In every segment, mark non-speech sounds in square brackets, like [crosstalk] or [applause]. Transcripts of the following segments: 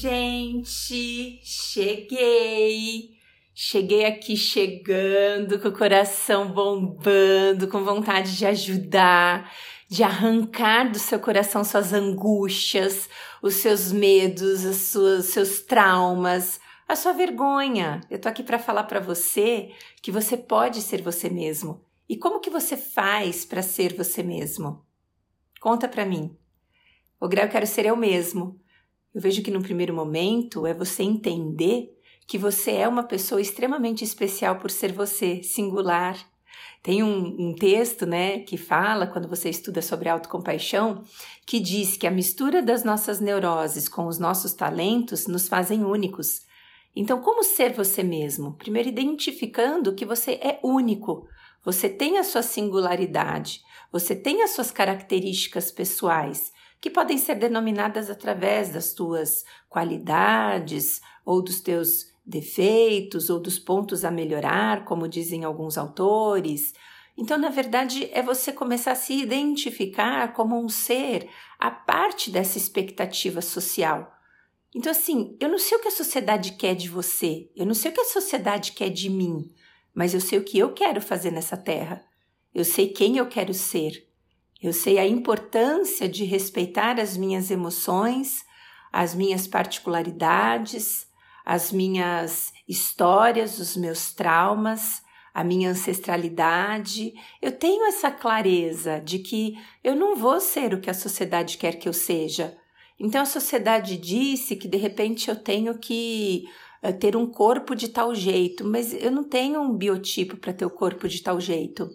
gente! Cheguei! Cheguei aqui chegando, com o coração bombando, com vontade de ajudar, de arrancar do seu coração suas angústias, os seus medos, os seus, seus traumas, a sua vergonha. Eu tô aqui para falar para você que você pode ser você mesmo. E como que você faz para ser você mesmo? Conta para mim. O grau quero ser eu mesmo. Eu vejo que no primeiro momento é você entender que você é uma pessoa extremamente especial por ser você, singular. Tem um, um, texto, né, que fala, quando você estuda sobre autocompaixão, que diz que a mistura das nossas neuroses com os nossos talentos nos fazem únicos. Então, como ser você mesmo? Primeiro, identificando que você é único, você tem a sua singularidade, você tem as suas características pessoais que podem ser denominadas através das tuas qualidades ou dos teus defeitos ou dos pontos a melhorar, como dizem alguns autores. Então, na verdade, é você começar a se identificar como um ser a parte dessa expectativa social. Então, assim, eu não sei o que a sociedade quer de você, eu não sei o que a sociedade quer de mim, mas eu sei o que eu quero fazer nessa terra. Eu sei quem eu quero ser. Eu sei a importância de respeitar as minhas emoções, as minhas particularidades, as minhas histórias, os meus traumas, a minha ancestralidade. Eu tenho essa clareza de que eu não vou ser o que a sociedade quer que eu seja. Então a sociedade disse que de repente eu tenho que uh, ter um corpo de tal jeito, mas eu não tenho um biotipo para ter o corpo de tal jeito.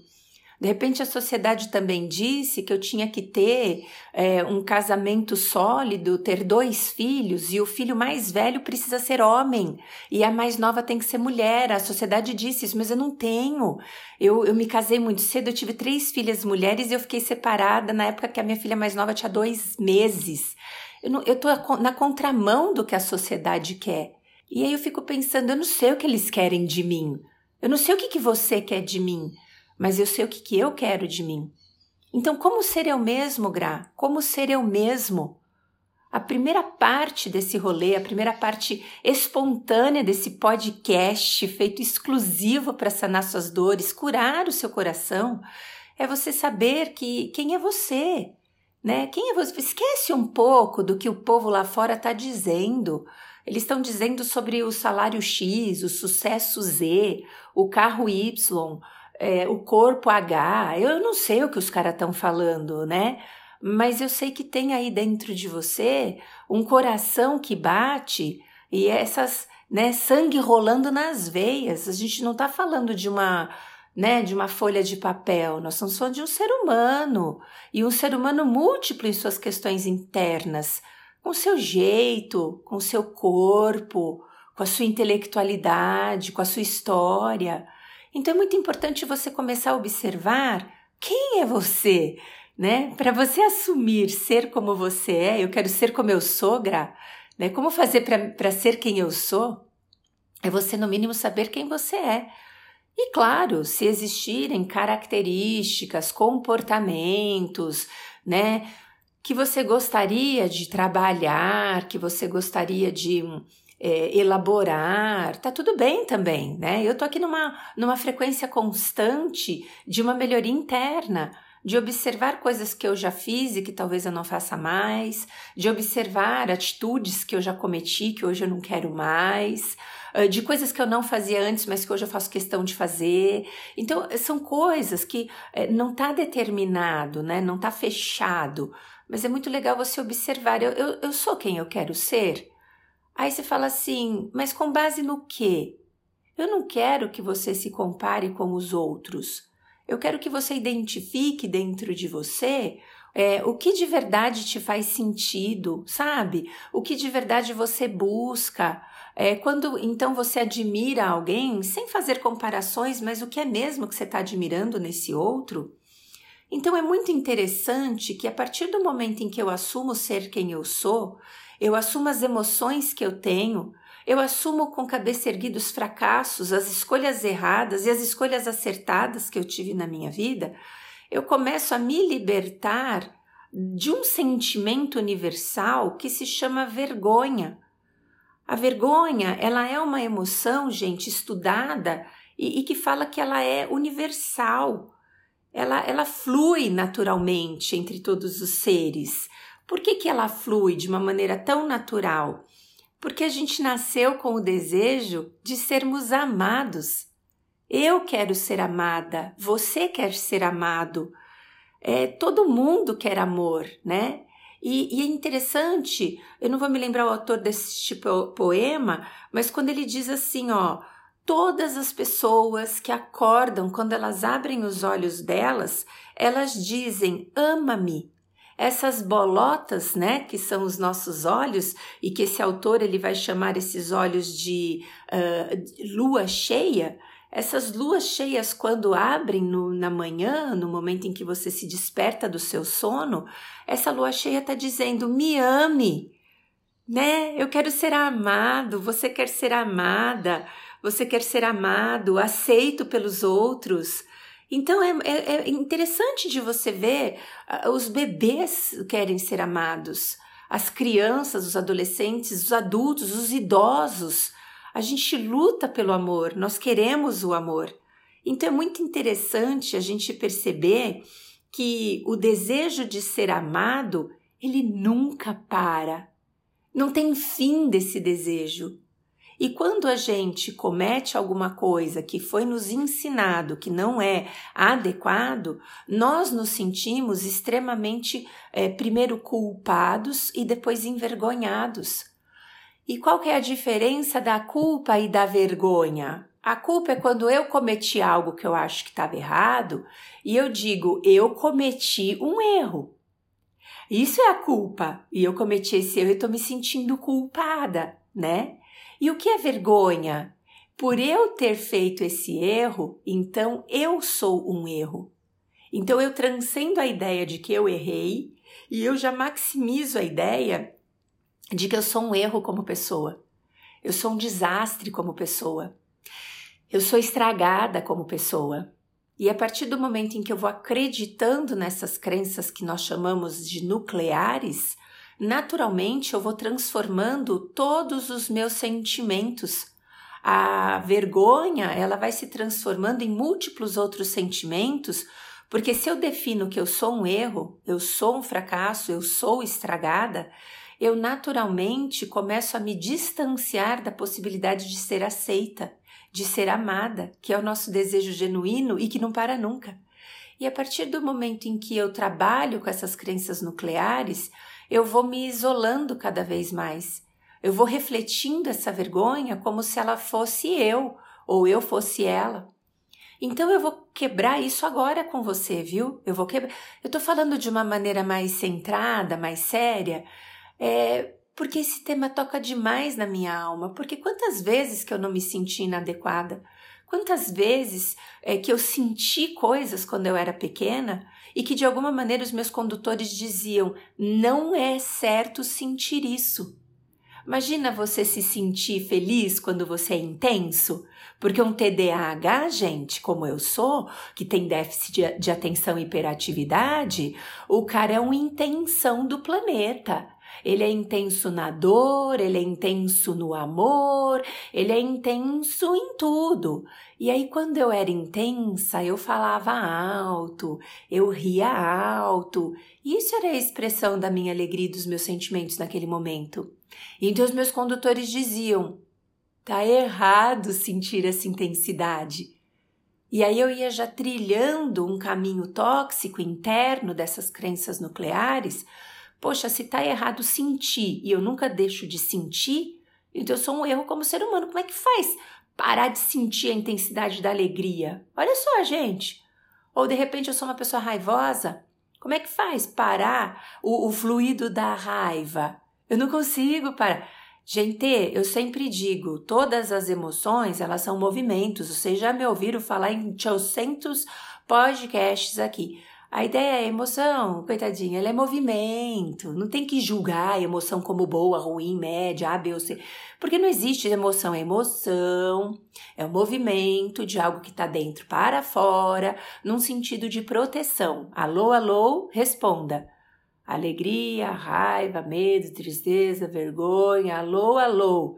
De repente, a sociedade também disse que eu tinha que ter é, um casamento sólido, ter dois filhos, e o filho mais velho precisa ser homem, e a mais nova tem que ser mulher. A sociedade disse isso, mas eu não tenho. Eu, eu me casei muito cedo, eu tive três filhas mulheres e eu fiquei separada na época que a minha filha mais nova tinha dois meses. Eu, tô na contramão do que a sociedade quer. E aí eu fico pensando, eu não sei o que eles querem de mim. Eu não sei o que, que você quer de mim mas eu sei o que, que eu quero de mim. Então, como ser eu mesmo, Gra? Como ser eu mesmo? A primeira parte desse rolê, a primeira parte espontânea desse podcast feito exclusivo para sanar suas dores, curar o seu coração, é você saber que quem é você, né? Quem é você? Esquece um pouco do que o povo lá fora está dizendo. Eles estão dizendo sobre o salário X, o sucesso Z, o carro Y, é, o corpo H, eu não sei o que os caras estão falando, né? Mas eu sei que tem aí dentro de você um coração que bate e essas, né, sangue rolando nas veias. A gente não está falando de uma, né, de uma folha de papel, nós estamos falando de um ser humano e um ser humano múltiplo em suas questões internas, com seu jeito, com seu corpo, com a sua intelectualidade, com a sua história. Então é muito importante você começar a observar quem é você, né? Para você assumir ser como você é, eu quero ser como eu sou, Gra, né? Como fazer para ser quem eu sou? É você, no mínimo, saber quem você é. E claro, se existirem características, comportamentos, né, que você gostaria de trabalhar, que você gostaria de é, elaborar, tá tudo bem também, né? Eu tô aqui numa, numa frequência constante de uma melhoria interna, de observar coisas que eu já fiz e que talvez eu não faça mais, de observar atitudes que eu já cometi que hoje eu não quero mais, de coisas que eu não fazia antes, mas que hoje eu faço questão de fazer. Então, são coisas que é, não está determinado, né? não está fechado, mas é muito legal você observar. Eu, eu, eu sou quem eu quero ser. Aí você fala assim, mas com base no quê? Eu não quero que você se compare com os outros. Eu quero que você identifique dentro de você é, o que de verdade te faz sentido, sabe? O que de verdade você busca. É, quando então você admira alguém, sem fazer comparações, mas o que é mesmo que você está admirando nesse outro? Então é muito interessante que a partir do momento em que eu assumo ser quem eu sou, eu assumo as emoções que eu tenho, eu assumo com cabeça erguida os fracassos, as escolhas erradas e as escolhas acertadas que eu tive na minha vida, eu começo a me libertar de um sentimento universal que se chama vergonha. A vergonha, ela é uma emoção, gente, estudada e, e que fala que ela é universal. Ela, ela flui naturalmente entre todos os seres. Por que, que ela flui de uma maneira tão natural? Porque a gente nasceu com o desejo de sermos amados. Eu quero ser amada, você quer ser amado. É, todo mundo quer amor, né? E, e, é interessante, eu não vou me lembrar o autor desse tipo poema, mas quando ele diz assim, ó, todas as pessoas que acordam, quando elas abrem os olhos delas, elas dizem: ama-me. Essas bolotas, né, que são os nossos olhos, e que esse autor ele vai chamar esses olhos de uh, lua cheia, essas luas cheias, quando abrem no, na manhã, no momento em que você se desperta do seu sono, essa lua cheia está dizendo: me ame, né? Eu quero ser amado, você quer ser amada, você quer ser amado, aceito pelos outros. Então é, é, é interessante de você ver uh, os bebês querem ser amados, as crianças, os adolescentes, os adultos, os idosos a gente luta pelo amor, nós queremos o amor. Então é muito interessante a gente perceber que o desejo de ser amado, ele nunca para. Não tem fim desse desejo. E quando a gente comete alguma coisa que foi nos ensinado que não é adequado, nós nos sentimos extremamente, é, primeiro, culpados e depois envergonhados. E qual que é a diferença da culpa e da vergonha? A culpa é quando eu cometi algo que eu acho que estava errado e eu digo, eu cometi um erro. Isso é a culpa. E eu cometi esse erro e estou me sentindo culpada, né? E o que é vergonha? Por eu ter feito esse erro, então eu sou um erro. Então eu transcendo a ideia de que eu errei e eu já maximizo a ideia de que eu sou um erro como pessoa. Eu sou um desastre como pessoa. Eu sou estragada como pessoa. E a partir do momento em que eu vou acreditando nessas crenças que nós chamamos de nucleares, naturalmente eu vou transformando todos os meus sentimentos. A vergonha, ela vai se transformando em múltiplos outros sentimentos, porque se eu defino que eu sou um erro, eu sou um fracasso, eu sou estragada, eu naturalmente começo a me distanciar da possibilidade de ser aceita, de ser amada, que é o nosso desejo genuíno e que não para nunca. E a partir do momento em que eu trabalho com essas crenças nucleares, eu vou me isolando cada vez mais. Eu vou refletindo essa vergonha como se ela fosse eu ou eu fosse ela. Então eu vou quebrar isso agora com você, viu? Eu vou quebrar. Eu tô falando de uma maneira mais centrada, mais séria, é, porque esse tema toca demais na minha alma. Porque quantas vezes que eu não me senti inadequada? Quantas vezes é, que eu senti coisas quando eu era pequena e que de alguma maneira os meus condutores diziam: não é certo sentir isso. Imagina você se sentir feliz quando você é intenso, porque um TDAH, gente, como eu sou, que tem déficit de, atenção e hiperatividade, o cara é uma intenção do planeta. Ele é intenso na dor, ele é intenso no amor, ele é intenso em tudo. E aí, quando eu era intensa, eu falava alto, eu ria alto. Isso era a expressão da minha alegria e dos meus sentimentos naquele momento. Então os meus condutores diziam: tá errado sentir essa intensidade. E aí eu ia já trilhando um caminho tóxico interno dessas crenças nucleares, Poxa, se tá errado sentir e eu nunca deixo de sentir, então eu sou um erro como ser humano. Como é que faz parar de sentir a intensidade da alegria? Olha só, gente. Ou de repente eu sou uma pessoa raivosa. Como é que faz parar o, o fluido da raiva? Eu não consigo parar. Gente, eu sempre digo, todas as emoções, elas são movimentos. Vocês já me ouviram falar em 800 podcasts aqui. A ideia é emoção, coitadinha, ela é movimento. Não tem que julgar a emoção como boa, ruim, média, A, B ou C. Porque não existe emoção. É emoção, é o um movimento de algo que está dentro para fora, num sentido de proteção. Alô, alô, responda. Alegria, raiva, medo, tristeza, vergonha, alô, alô.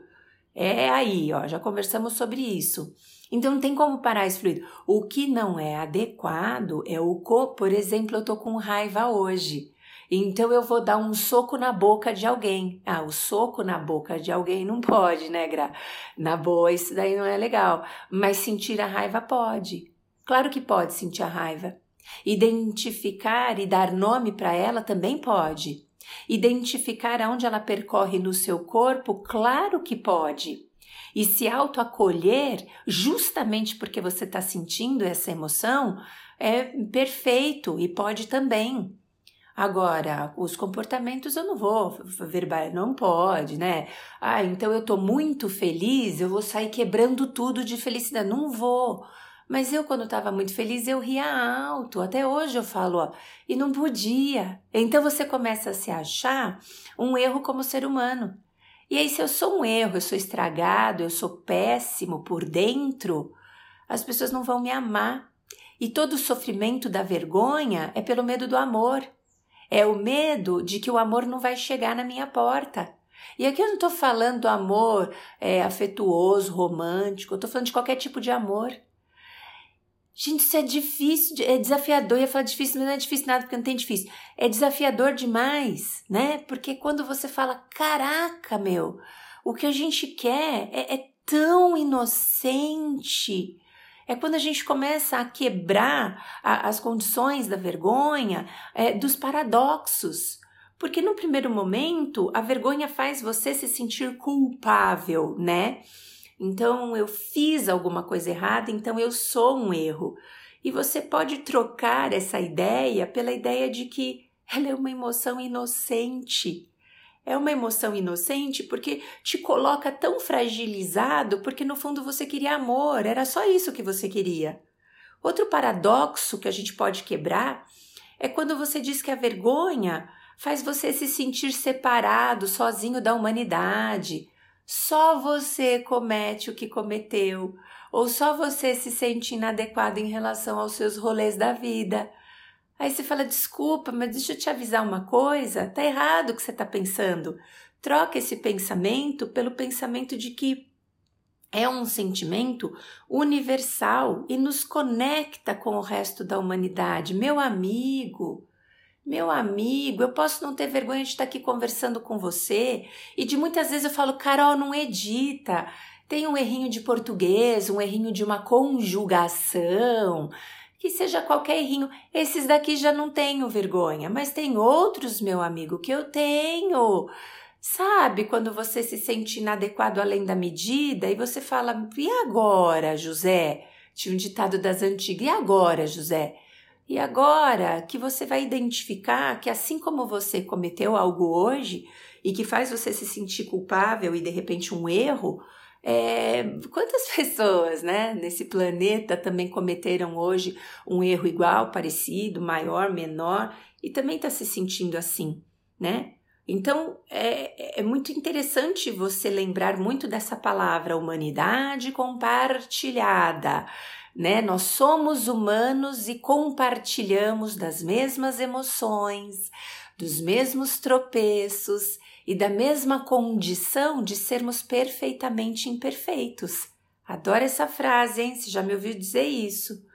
É aí, ó, já conversamos sobre isso. Então não tem como parar esse fluido. O que não é adequado é o corpo. Por exemplo, eu tô com raiva hoje. Então eu vou dar um soco na boca de alguém. Ah, o soco na boca de alguém não pode, né, Gra? Na boa, isso daí não é legal. Mas sentir a raiva pode. Claro que pode sentir a raiva. Identificar e dar nome para ela também pode. Identificar aonde ela percorre no seu corpo, claro que pode. E se autoacolher, justamente porque você está sentindo essa emoção, é perfeito e pode também. Agora, os comportamentos eu não vou verbal, não pode, né? Ah, então eu tô muito feliz, eu vou sair quebrando tudo de felicidade. Não vou. Mas eu, quando estava muito feliz, eu ria alto. Até hoje eu falo, ó, e não podia. Então você começa a se achar um erro como ser humano. E aí, se eu sou um erro, eu sou estragado, eu sou péssimo por dentro, as pessoas não vão me amar. E todo o sofrimento da vergonha é pelo medo do amor. É o medo de que o amor não vai chegar na minha porta. E aqui eu não estou falando do amor é, afetuoso, romântico, eu estou falando de qualquer tipo de amor. Gente, isso é difícil, é desafiador. Eu ia falar difícil, mas não é difícil nada, porque não tem difícil. É desafiador demais, né? Porque quando você fala, caraca, meu, o que a gente quer é, é tão inocente é quando a gente começa a quebrar a, as condições da vergonha, é, dos paradoxos. Porque no primeiro momento, a vergonha faz você se sentir culpável, né? Então eu fiz alguma coisa errada, então eu sou um erro. E você pode trocar essa ideia pela ideia de que ela é uma emoção inocente. É uma emoção inocente porque te coloca tão fragilizado, porque no fundo você queria amor, era só isso que você queria. Outro paradoxo que a gente pode quebrar é quando você diz que a vergonha faz você se sentir separado, sozinho da humanidade. Só você comete o que cometeu, ou só você se sente inadequado em relação aos seus rolês da vida. Aí você fala: desculpa, mas deixa eu te avisar uma coisa, tá errado o que você está pensando. Troca esse pensamento pelo pensamento de que é um sentimento universal e nos conecta com o resto da humanidade. Meu amigo, meu amigo, eu posso não ter vergonha de estar aqui conversando com você e de muitas vezes eu falo, Carol, não edita. Tem um errinho de português, um errinho de uma conjugação que seja qualquer errinho. Esses daqui já não tenho vergonha, mas tem outros, meu amigo, que eu tenho. Sabe quando você se sente inadequado além da medida e você fala: e agora, José? Tinha um ditado das antigas: e agora, José? E agora que você vai identificar que, assim como você cometeu algo hoje e que faz você se sentir culpável e de repente um erro, é, quantas [laughs] pessoas né, nesse planeta também cometeram hoje um erro igual, parecido, maior, menor, e também está se sentindo assim, né? Então é, é muito interessante você lembrar muito dessa palavra humanidade compartilhada. Né? Nós somos humanos e compartilhamos das mesmas emoções, dos mesmos tropeços e da mesma condição de sermos perfeitamente imperfeitos. Adoro essa frase, hein? Você já me ouviu dizer isso.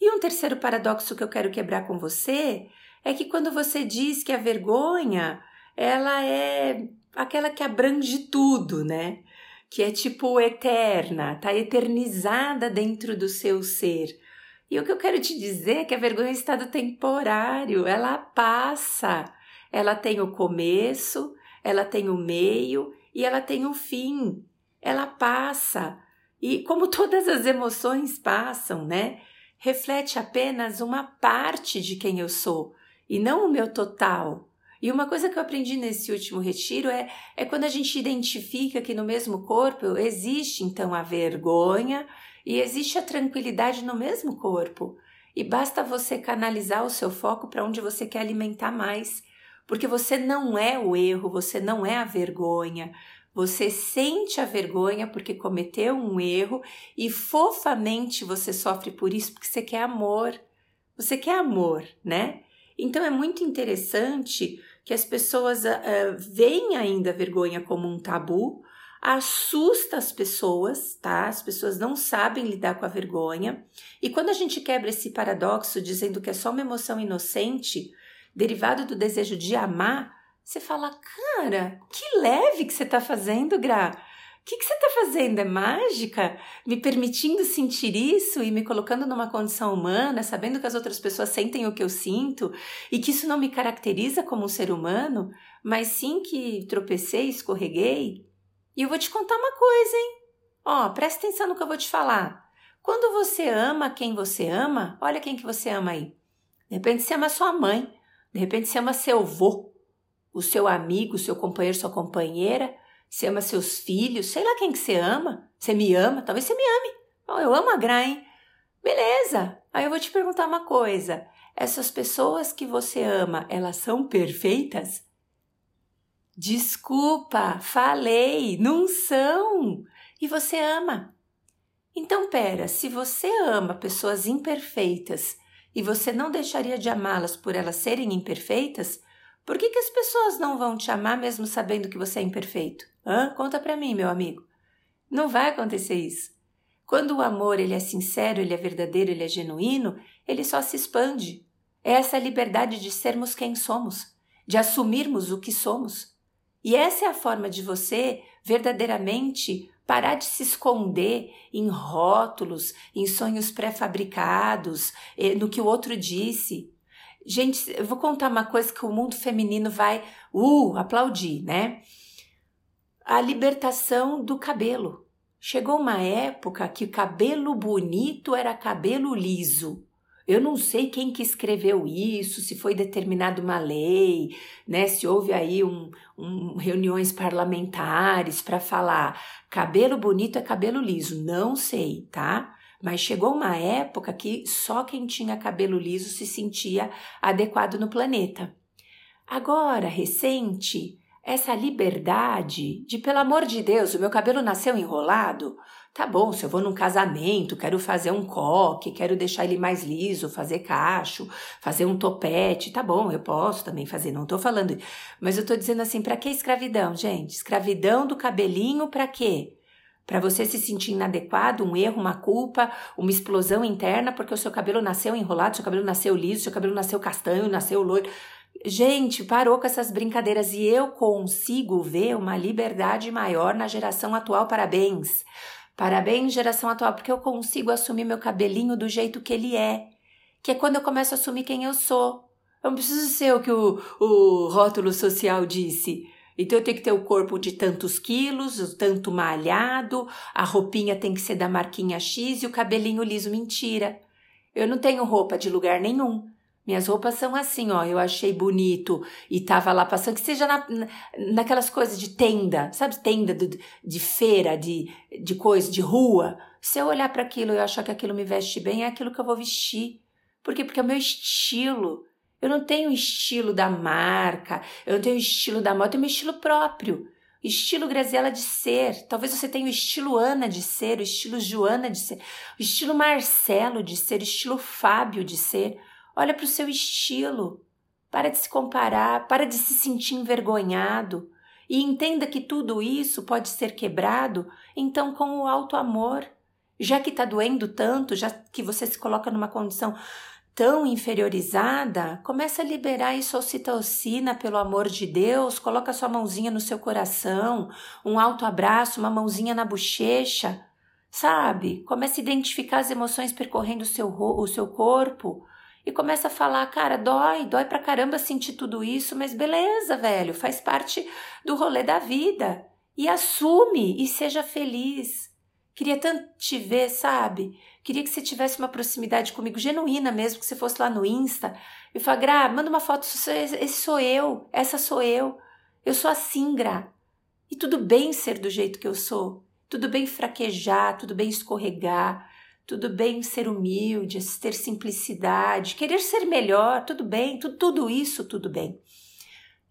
E um terceiro paradoxo que eu quero quebrar com você é que quando você diz que a vergonha, ela é aquela que abrange tudo, né? Que é tipo eterna, tá eternizada dentro do seu ser. E o que eu quero te dizer é que a vergonha é um estado temporário, ela passa. Ela tem o começo, ela tem o meio e ela tem o fim. Ela passa. E como [laughs] todas as emoções passam, né? Reflete apenas uma parte de quem eu sou e não o meu total. E uma coisa que eu aprendi nesse último retiro é, é quando a gente identifica que no mesmo corpo existe então a vergonha e existe a tranquilidade no mesmo corpo. E basta você canalizar o seu foco para onde você quer alimentar mais porque você não é o erro, você não é a vergonha. Você sente a vergonha porque cometeu um erro e fofamente você sofre por isso porque você quer amor. Você quer amor, né? Então é muito interessante que as pessoas uh, veem ainda a vergonha como um tabu, assusta as pessoas, tá? As pessoas não sabem lidar com a vergonha. E quando a gente quebra esse paradoxo dizendo que é só uma emoção inocente, derivado do desejo de amar, você fala, cara, que leve que você está fazendo, Gra. Que, que você está fazendo? É mágica? Me permitindo sentir isso e me colocando numa condição humana, sabendo que as outras pessoas sentem o que eu sinto e que isso não me caracteriza como um ser humano, mas sim que tropecei, escorreguei e eu vou te contar uma coisa, hein? Ó, presta atenção no que eu vou te falar. Quando você ama quem você ama, olha quem que você ama aí. De repente você ama sua mãe, de repente você ama seu avô, o seu amigo, o seu companheiro, sua companheira, você ama seus filhos, sei lá quem que você ama. Você me ama, talvez você me ame. Oh, eu amo a Gra, hein? Beleza. Aí eu vou te perguntar uma coisa. Essas pessoas que você ama, elas são perfeitas? Desculpa, falei, não são. E você ama. Então, pera, se você ama pessoas imperfeitas e você não deixaria de amá-las por elas serem imperfeitas, por que, que as pessoas não vão te amar mesmo sabendo que você é imperfeito? Hã? Conta pra mim, meu amigo. Não vai acontecer isso. Quando o amor ele é sincero, ele é verdadeiro, ele é genuíno, ele só se expande. É essa liberdade de sermos quem somos, de assumirmos o que somos. E essa é a forma de você verdadeiramente parar de se esconder em rótulos, em sonhos pré-fabricados, eh, no que o outro disse. Gente, eu vou contar uma coisa que o mundo feminino vai uh, aplaudir, né? A libertação do cabelo. Chegou uma época que o cabelo bonito era cabelo liso. Eu não sei quem que escreveu isso, se foi determinado uma lei, né? Se houve aí um, um reuniões parlamentares para falar cabelo bonito é cabelo liso, não sei, tá? Mas chegou uma época que só quem tinha cabelo liso se sentia adequado no planeta. Agora, recente, essa liberdade de, pelo amor de Deus, o meu cabelo nasceu enrolado, Tá bom, se eu vou num casamento, quero fazer um coque, quero deixar ele mais liso, fazer cacho, fazer um topete, tá bom, eu posso também fazer, não tô falando. Mas eu tô dizendo assim, para que escravidão, gente? Escravidão do cabelinho para quê? Para você se sentir inadequado, um erro, uma culpa, uma explosão interna porque o seu cabelo nasceu enrolado, seu cabelo nasceu liso, seu cabelo nasceu castanho, nasceu loiro. Gente, parou com essas brincadeiras e eu consigo ver uma liberdade maior na geração atual. Parabéns. Parabéns, geração atual, porque eu consigo assumir meu cabelinho do jeito que ele é, que é quando eu começo a assumir quem eu sou. Eu não preciso ser o que o, o rótulo social disse. Então eu tenho que ter o corpo de tantos quilos, tanto malhado, a roupinha tem que ser da marquinha X e o cabelinho liso. Mentira. Eu não tenho roupa de lugar nenhum. Minhas roupas são assim, ó. Eu achei bonito e tava lá passando, que seja na, naquelas coisas de tenda, sabe? Tenda de, de feira, de, de coisa, de rua. Se eu olhar para aquilo e achar que aquilo me veste bem, é aquilo que eu vou vestir. Por quê? Porque é o meu estilo. Eu não tenho estilo da marca, eu não tenho estilo da moda, eu tenho o estilo próprio. Estilo Graziela de ser. Talvez você tenha o estilo Ana de ser, o estilo Joana de ser, o estilo Marcelo de ser, o estilo Fábio de ser. Olha para o seu estilo. Para de se comparar, para de se sentir envergonhado. E entenda que tudo isso pode ser quebrado, então, com o alto amor. Já que está doendo tanto, já que você se coloca numa condição tão inferiorizada, começa a liberar isso ocitocina pelo amor de Deus, coloca sua mãozinha no seu coração, um alto abraço, uma mãozinha na bochecha, sabe? Começa a identificar as emoções percorrendo o seu, o seu corpo, e começa a falar, cara, dói, dói pra caramba sentir tudo isso, mas beleza, velho, faz parte do rolê da vida. E assume e seja feliz. Queria tanto te ver, sabe? Queria que você tivesse uma proximidade comigo, genuína mesmo, que você fosse lá no Insta e falar, Gra, manda uma foto, esse sou eu, essa sou eu. Eu sou assim, Gra. E tudo bem ser do jeito que eu sou. Tudo bem fraquejar, tudo bem escorregar, tudo bem ser humilde, ter simplicidade, querer ser melhor, tudo bem, tudo, tudo isso, tudo bem.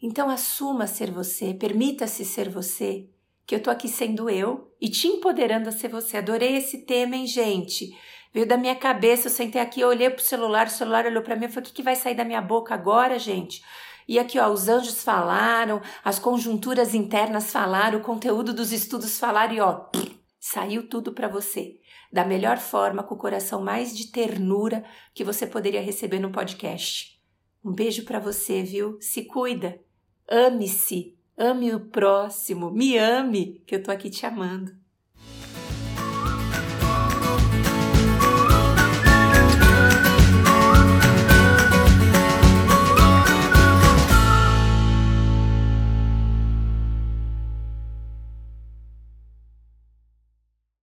Então assuma ser você, permita-se ser você, que eu tô aqui sendo eu e te empoderando a ser você. Adorei esse tema, hein, gente? Veio da minha cabeça, eu sentei aqui, eu olhei pro celular, o celular olhou para mim e falei: o que, que vai sair da minha boca agora, gente? E aqui, ó, os anjos falaram, as conjunturas internas falaram, o conteúdo dos estudos falaram e ó, saiu tudo para você. Da melhor forma, com o coração mais de ternura que você poderia receber no podcast. Um beijo para você, viu? Se cuida. Ame-se. Ame o próximo. Me ame, que eu tô aqui te amando.